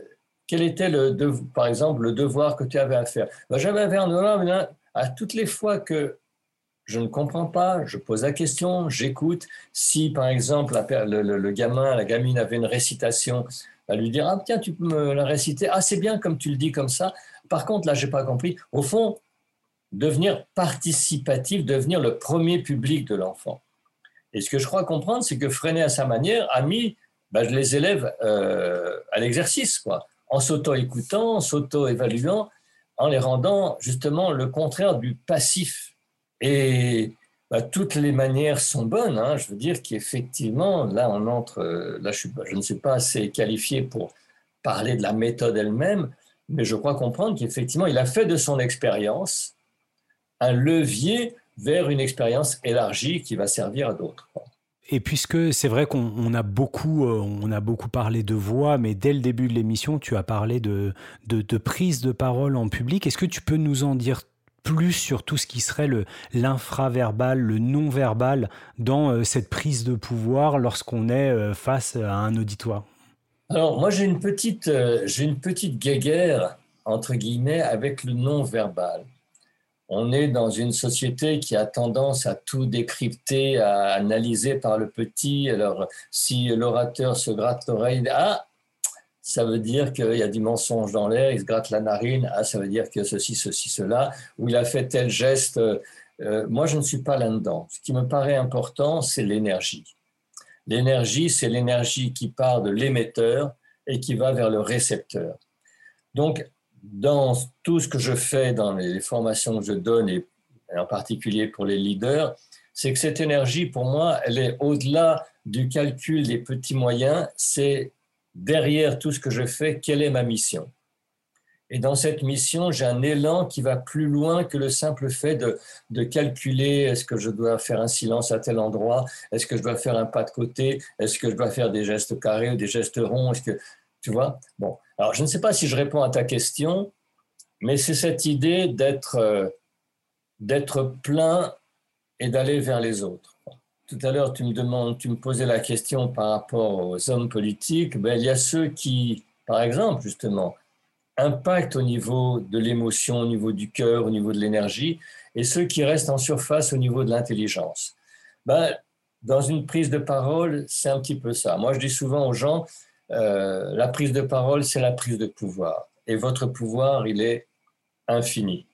quel était, le par exemple, le devoir que tu avais à faire? Ben, J'avais un devoir, à toutes les fois que je ne comprends pas, je pose la question, j'écoute. Si, par exemple, le, gamin, la gamine avait une récitation, à lui dire, ah tiens, tu peux me la réciter, ah c'est bien comme tu le dis comme ça. Par contre, là, j'ai pas compris. Au fond, devenir participatif, devenir le premier public de l'enfant. Et ce que je crois comprendre, c'est que Freinet, à sa manière, a mis bah, les élèves euh, à l'exercice, quoi, en s'auto-écoutant, en s'auto-évaluant, en les rendant justement le contraire du passif. Et bah, toutes les manières sont bonnes. Hein. Je veux dire qu'effectivement, là, on entre, là, je, je ne suis pas assez qualifié pour parler de la méthode elle-même, mais je crois comprendre qu'effectivement, il a fait de son expérience un levier vers une expérience élargie qui va servir à d'autres. Et puisque c'est vrai qu'on a beaucoup, euh, on a beaucoup parlé de voix, mais dès le début de l'émission, tu as parlé de, de, prise de parole en public. Est-ce que tu peux nous en dire plus sur tout ce qui serait l'infraverbal, le, non-verbal dans euh, cette prise de pouvoir lorsqu'on est euh, face à un auditoire? Alors moi j'ai une petite, j'ai une petite guéguerre entre guillemets avec le non-verbal on est dans une société qui a tendance à tout décrypter, à analyser par le petit. Alors, si l'orateur se gratte l'oreille, ah, ça veut dire qu'il y a du mensonge dans l'air, il se gratte la narine, ah, ça veut dire que ceci, ceci, cela, ou il a fait tel geste. Euh, moi, je ne suis pas là-dedans. Ce qui me paraît important, c'est l'énergie. L'énergie, c'est l'énergie qui part de l'émetteur et qui va vers le récepteur. Donc, dans tout ce que je fais dans les formations que je donne, et en particulier pour les leaders, c'est que cette énergie, pour moi, elle est au-delà du calcul des petits moyens, c'est derrière tout ce que je fais, quelle est ma mission. Et dans cette mission, j'ai un élan qui va plus loin que le simple fait de, de calculer est-ce que je dois faire un silence à tel endroit, est-ce que je dois faire un pas de côté, est-ce que je dois faire des gestes carrés ou des gestes ronds, est-ce que tu vois? Bon, alors je ne sais pas si je réponds à ta question, mais c'est cette idée d'être euh, d'être plein et d'aller vers les autres. Tout à l'heure, tu me demandes, tu me posais la question par rapport aux hommes politiques. Ben, il y a ceux qui, par exemple, justement, impactent au niveau de l'émotion, au niveau du cœur, au niveau de l'énergie, et ceux qui restent en surface au niveau de l'intelligence. Ben, dans une prise de parole, c'est un petit peu ça. Moi, je dis souvent aux gens, euh, la prise de parole, c'est la prise de pouvoir. Et votre pouvoir, il est infini.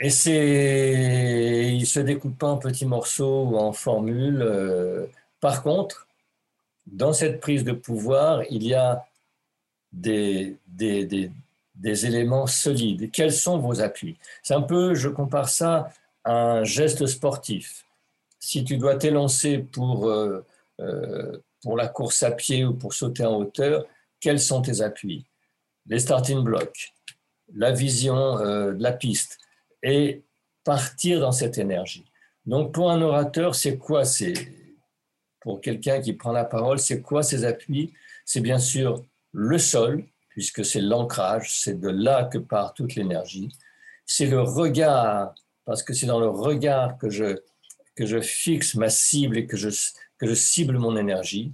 Et c'est, il se découpe pas en petits morceaux ou en formules. Euh, par contre, dans cette prise de pouvoir, il y a des, des, des, éléments solides. Quels sont vos appuis? C'est un peu, je compare ça à un geste sportif. Si tu dois t'élancer pour euh, pour la course à pied ou pour sauter en hauteur, quels sont tes appuis? Les starting blocks, la vision euh, de la piste et partir dans cette énergie. Donc pour un orateur, c'est quoi? C'est pour quelqu'un qui prend la parole, c'est quoi ses appuis? C'est bien sûr le sol, puisque c'est l'ancrage, c'est de là que part toute l'énergie. C'est le regard, parce que c'est dans le regard que je, que je fixe ma cible et que je, que je cible mon énergie.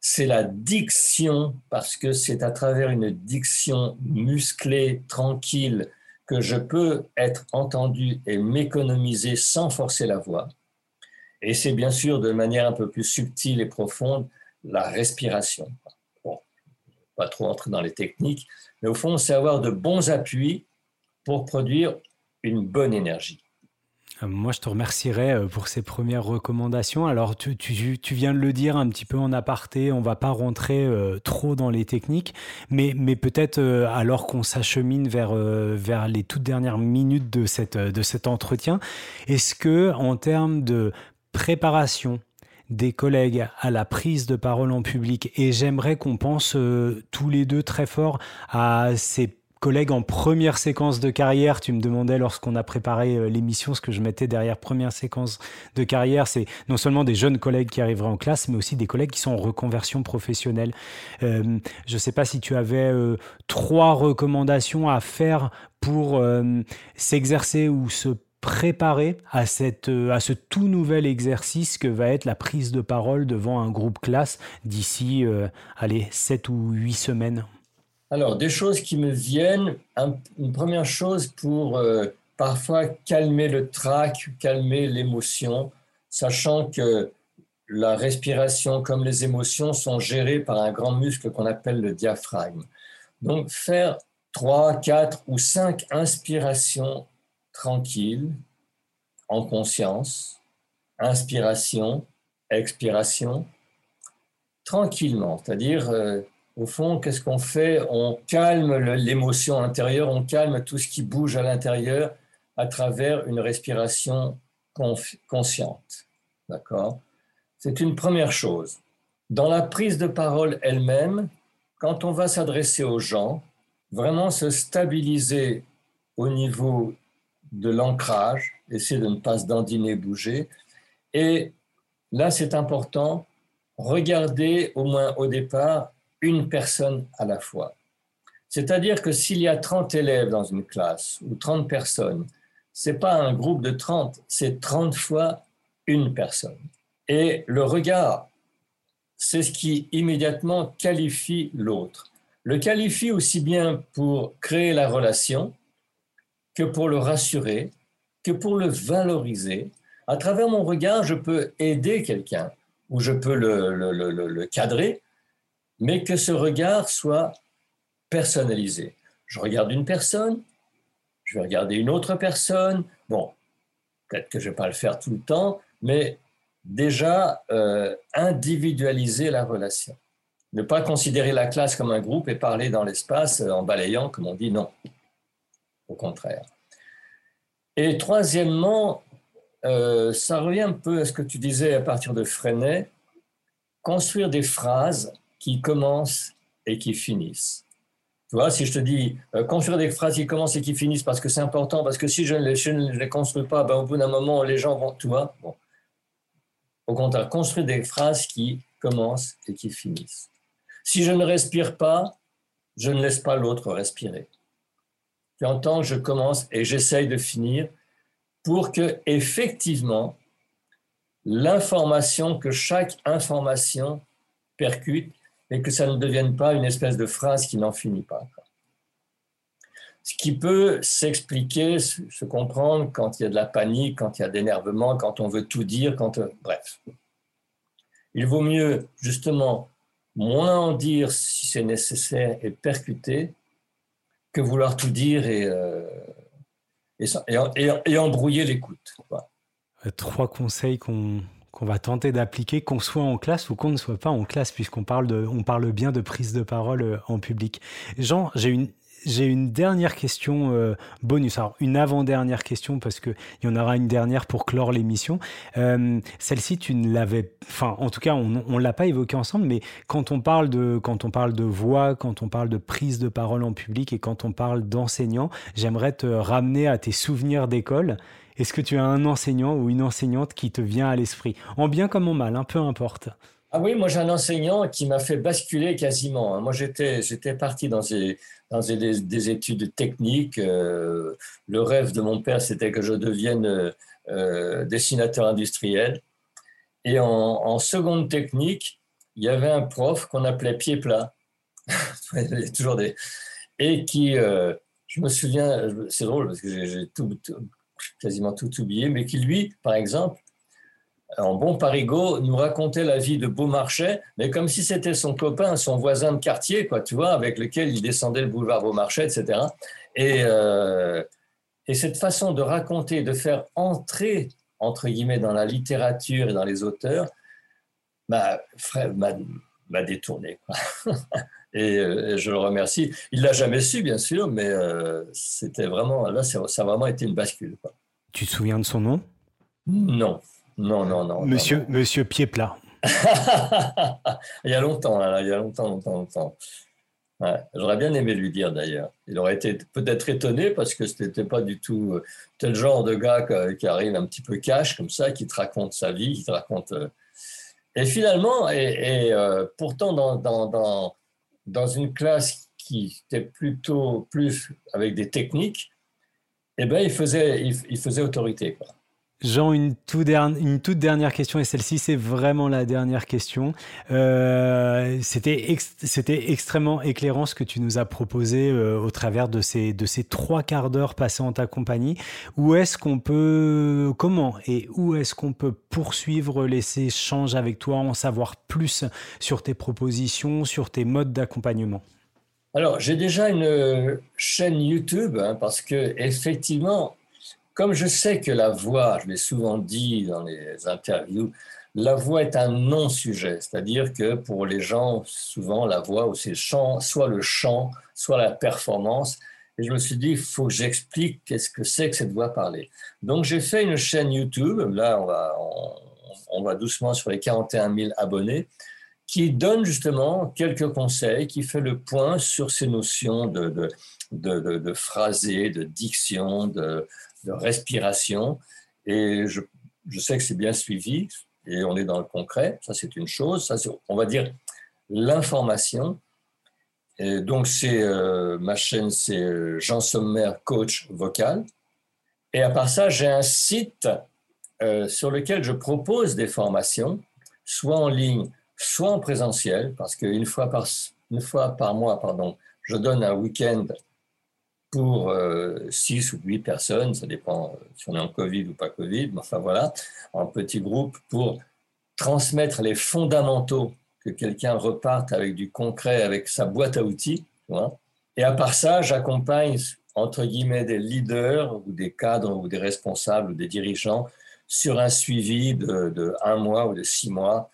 C'est la diction, parce que c'est à travers une diction musclée, tranquille, que je peux être entendu et m'économiser sans forcer la voix. Et c'est bien sûr de manière un peu plus subtile et profonde la respiration. Bon, pas trop entrer dans les techniques, mais au fond, c'est avoir de bons appuis pour produire une bonne énergie. Euh, moi, je te remercierais euh, pour ces premières recommandations. Alors, tu, viens de le dire un petit peu en aparté, on va pas rentrer euh, trop dans les techniques, mais, peut-être alors qu'on s'achemine vers, les toutes dernières minutes de cet entretien, est-ce que en termes de préparation, des collègues à la prise de parole en public et j'aimerais qu'on pense tous les deux très fort à ces collègue en première séquence de carrière. Tu me demandais lorsqu'on a préparé euh, l'émission ce que je mettais derrière première séquence de carrière. C'est non seulement des jeunes collègues qui arriveraient en classe, mais aussi des collègues qui sont en reconversion professionnelle. Euh, je ne sais pas si tu avais euh, trois recommandations à faire pour s'exercer ou se préparer à, cette, à ce tout nouvel exercice que va être la prise de parole devant un groupe classe d'ici, allez, 7 ou 8 semaines alors, des choses qui me viennent. une première chose pour euh, parfois calmer le trac, calmer l'émotion, sachant que la respiration comme les émotions sont gérées par un grand muscle qu'on appelle le diaphragme. Donc, faire trois, quatre ou cinq inspirations tranquilles, en conscience, inspiration, expiration, tranquillement, c'est-à-dire euh, Au fond, qu'est-ce qu'on fait? On calme l'émotion intérieure, on calme tout ce qui bouge à l'intérieur à travers une respiration consciente. D'accord? C'est une première chose. Dans la prise de parole elle-même, quand on va s'adresser aux gens, vraiment se stabiliser au niveau de l'ancrage, essayer de ne pas se dandiner, bouger. Et là, c'est important, regarder au moins au départ une personne à la fois. C'est-à-dire que s'il y a 30 élèves dans une classe ou 30 personnes, c'est pas un groupe de 30, c'est 30 fois une personne. Et le regard, c'est ce qui immédiatement qualifie l'autre. Le qualifie aussi bien pour créer la relation que pour le rassurer, que pour le valoriser. À travers mon regard, je peux aider quelqu'un ou je peux le, le, cadrer, mais que ce regard soit personnalisé. Je regarde une personne, je vais regarder une autre personne. Bon, peut-être que je ne vais pas le faire tout le temps, mais déjà euh, individualiser la relation. Ne pas considérer la classe comme un groupe et parler dans l'espace en balayant, comme on dit, non. Au contraire. Et troisièmement, euh, ça revient un peu à ce que tu disais à partir de Freinet, construire des phrases qui commencent et qui finissent. Tu vois, si je te dis euh, construire des phrases qui commencent et qui finissent parce que c'est important, parce que si je ne les, construis pas, ben, au bout d'un moment, les gens vont, tu vois, bon. Au contraire, construire des phrases qui commencent et qui finissent. Si je ne respire pas, je ne laisse pas l'autre respirer. Tu entends, je commence et j'essaye de finir pour que effectivement l'information, que chaque information percute et que ça ne devienne pas une espèce de phrase qui n'en finit pas. Ce qui peut s'expliquer, se comprendre quand il y a de la panique, quand il y a d'énervement, quand on veut tout dire, quand bref. Il vaut mieux justement moins en dire si c'est nécessaire et percuter que vouloir tout dire et, euh, et, embrouiller l'écoute. Euh, trois conseils qu'on va tenter d'appliquer, qu'on soit en classe ou qu'on ne soit pas en classe, puisqu'on parle, parle bien de prise de parole euh, en public. Jean, j'ai une, j'ai une dernière question euh, bonus, alors une avant-dernière question parce qu'il y en aura une dernière pour clore l'émission. Euh, celle-ci, tu ne l'avais, enfin en tout cas on ne l'a pas évoqué ensemble, mais quand on, parle de, quand on parle de voix, quand on parle de prise de parole en public et quand on parle d'enseignant, j'aimerais te ramener à tes souvenirs d'école. Est-ce que tu as un enseignant ou une enseignante qui te vient à l'esprit, en bien comme en mal, hein, peu importe ah oui, moi j'ai un enseignant qui m'a fait basculer quasiment. Hein. Moi j'étais, j'étais parti dans, des, dans des, études techniques. Euh, le rêve de mon père c'était que je devienne euh, dessinateur industriel. Et en, seconde technique, il y avait un prof qu'on appelait pied plat. toujours des. Et qui, euh, je me souviens, c'est drôle parce que j'ai tout, quasiment tout oublié, mais qui lui, par exemple, en bon parigot, nous racontait la vie de Beaumarchais, mais comme si c'était son copain, son voisin de quartier, quoi, tu vois, avec lequel il descendait le boulevard Beaumarchais, etc. Et, euh, et cette façon de raconter, de faire entrer, entre guillemets, dans la littérature et dans les auteurs, m'a détourné. Et, euh, et, je le remercie. Il l'a jamais su, bien sûr, mais euh, c'était vraiment, là, ça a vraiment été une bascule. Quoi. Tu te souviens de son nom? Non. Non, non, non. Monsieur, Monsieur Pied Plat. il y a longtemps, il y a longtemps, longtemps, longtemps. J'aurais bien aimé lui dire d'ailleurs. Il aurait été peut-être étonné parce que ce n'était pas du tout euh, tel genre de gars qui arrive un petit peu cash comme ça, qui te raconte sa vie, qui te raconte. Et finalement, et, euh, pourtant dans, une classe qui était plutôt plus avec des techniques, eh ben, il, faisait, autorité. Jean, une, toute dernière question, et celle-ci, c'est vraiment la dernière question. Euh, C'était extrêmement éclairant ce que tu nous as proposé euh, au travers de ces, de ces trois quarts d'heure passés en ta compagnie. Où est-ce qu'on peut, comment et où est-ce qu'on peut poursuivre les échanges avec toi, en savoir plus sur tes propositions, sur tes modes d'accompagnement? Alors, j'ai déjà une chaîne YouTube hein, parce que effectivement, comme je sais que la voix, je l'ai souvent dit dans les interviews, la voix est un non-sujet, c'est-à-dire que pour les gens, souvent, la voix, c'est soit le chant, soit la performance. Et je me suis dit, il faut que j'explique qu'est-ce que c'est que cette voix parlée. Donc, j'ai fait une chaîne YouTube. Là, on va, doucement sur les 41 000 abonnés qui donne justement quelques conseils, qui fait le point sur ces notions de, de, de, de phrasé, de diction, de, respiration. Et je, je sais que c'est bien suivi et on est dans le concret. Ça, c'est une chose. Ça, on va dire l'information. Et donc, c'est euh, ma chaîne, c'est euh, Jean Sommer, coach vocal. Et à part ça, j'ai un site euh, sur lequel je propose des formations, soit en ligne, soit en présentiel, parce qu'une fois par, une fois par mois, pardon, je donne un week-end pour 6 euh, ou 8 personnes, ça dépend euh, si on est en Covid ou pas Covid, mais enfin voilà, en petit groupe pour transmettre les fondamentaux, que quelqu'un reparte avec du concret, avec sa boîte à outils. Et à part ça, j'accompagne entre guillemets des leaders ou des cadres ou des responsables ou des dirigeants sur un suivi de, de un mois ou de six mois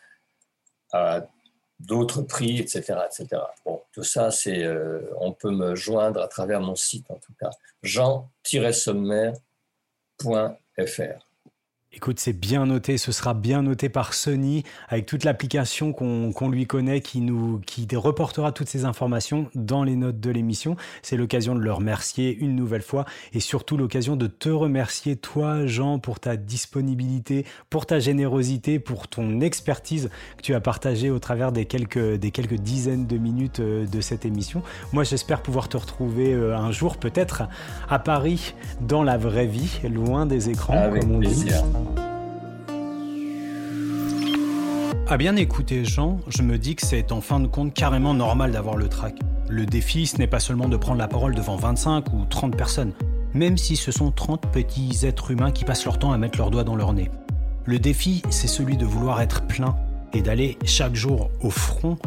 d'autres prix, etc., etc. Bon, tout ça, c'est, euh, on peut me joindre à travers mon site, en tout cas, jean-sommaire.fr. Écoute, c'est bien noté, ce sera bien noté par Sony avec toute l'application qu'on lui connaît qui nous qui reportera toutes ces informations dans les notes de l'émission. C'est l'occasion de le remercier une nouvelle fois et surtout l'occasion de te remercier toi Jean pour ta disponibilité, pour ta générosité, pour ton expertise que tu as partagée au travers des quelques des quelques dizaines de minutes euh, de cette émission. Moi, j'espère pouvoir te retrouver euh, un jour peut-être à Paris dans la vraie vie, loin des écrans comme on dit. À bien écouter Jean, je me dis que c'est en fin de compte carrément normal d'avoir le trac. Le défi, ce n'est pas seulement de prendre la parole devant 25 ou 30 personnes, même si ce sont 30 petits êtres humains qui passent leur temps à mettre leurs doigts dans leur nez. Le défi, c'est celui de vouloir être plein et d'aller chaque jour au front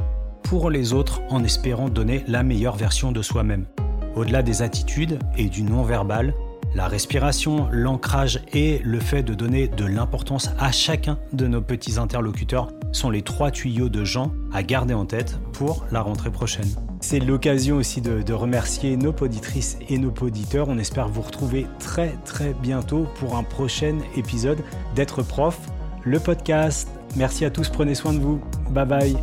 pour les autres en espérant donner la meilleure version de soi-même. Au-delà des attitudes et du non-verbal, la respiration, l'ancrage et le fait de donner de l'importance à chacun de nos petits interlocuteurs sont les trois tuyaux de gens à garder en tête pour la rentrée prochaine. C'est l'occasion aussi de, remercier nos poditrices et nos poditeurs. On espère vous retrouver très très bientôt pour un prochain épisode d'être prof, le podcast. Merci à tous, prenez soin de vous. Bye bye.